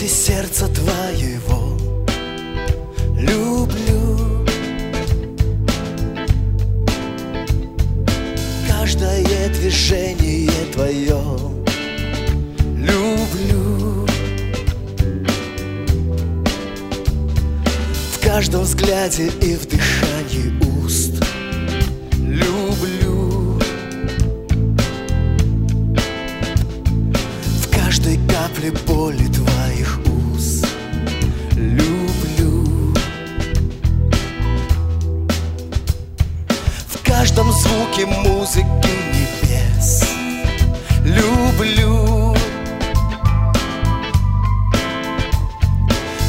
сердце сердца твоего люблю. Каждое движение твое люблю. В каждом взгляде и в дыхании уст люблю. В каждой капле боли звуке музыки небес. Люблю.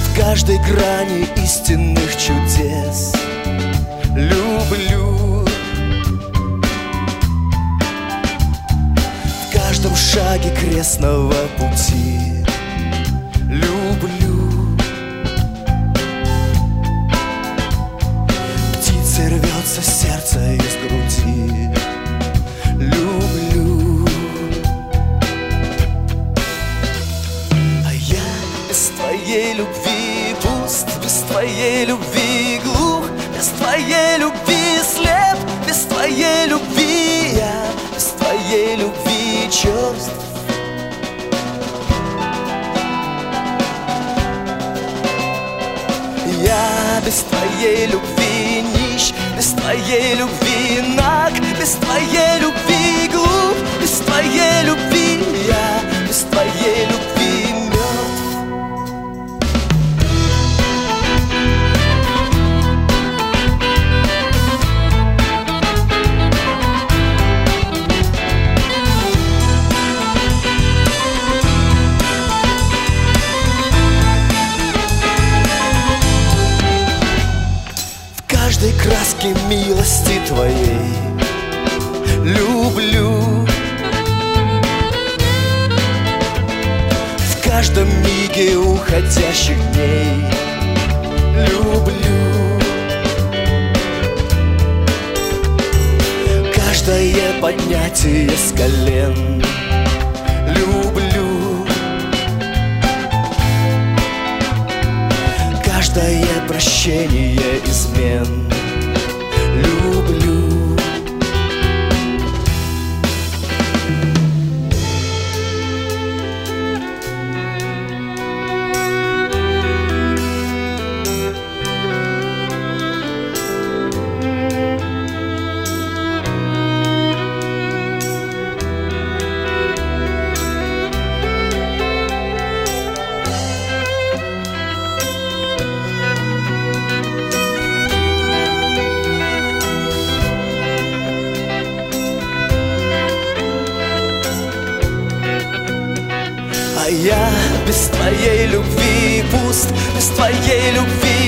В каждой грани истинных чудес. Люблю. В каждом шаге крестного пути Птица рвется сердце из груди. Люблю. А я без твоей любви пуст Без твоей любви глух Без твоей любви слеп Без твоей любви я Без твоей любви черств Я без твоей любви без твоей любви наг, без твоей краске милости твоей. Люблю. В каждом миге уходящих дней. Люблю. Каждое поднятие с колен. Люблю. Каждое прощение измен. люблю А я без твоей любви пуст, без твоей любви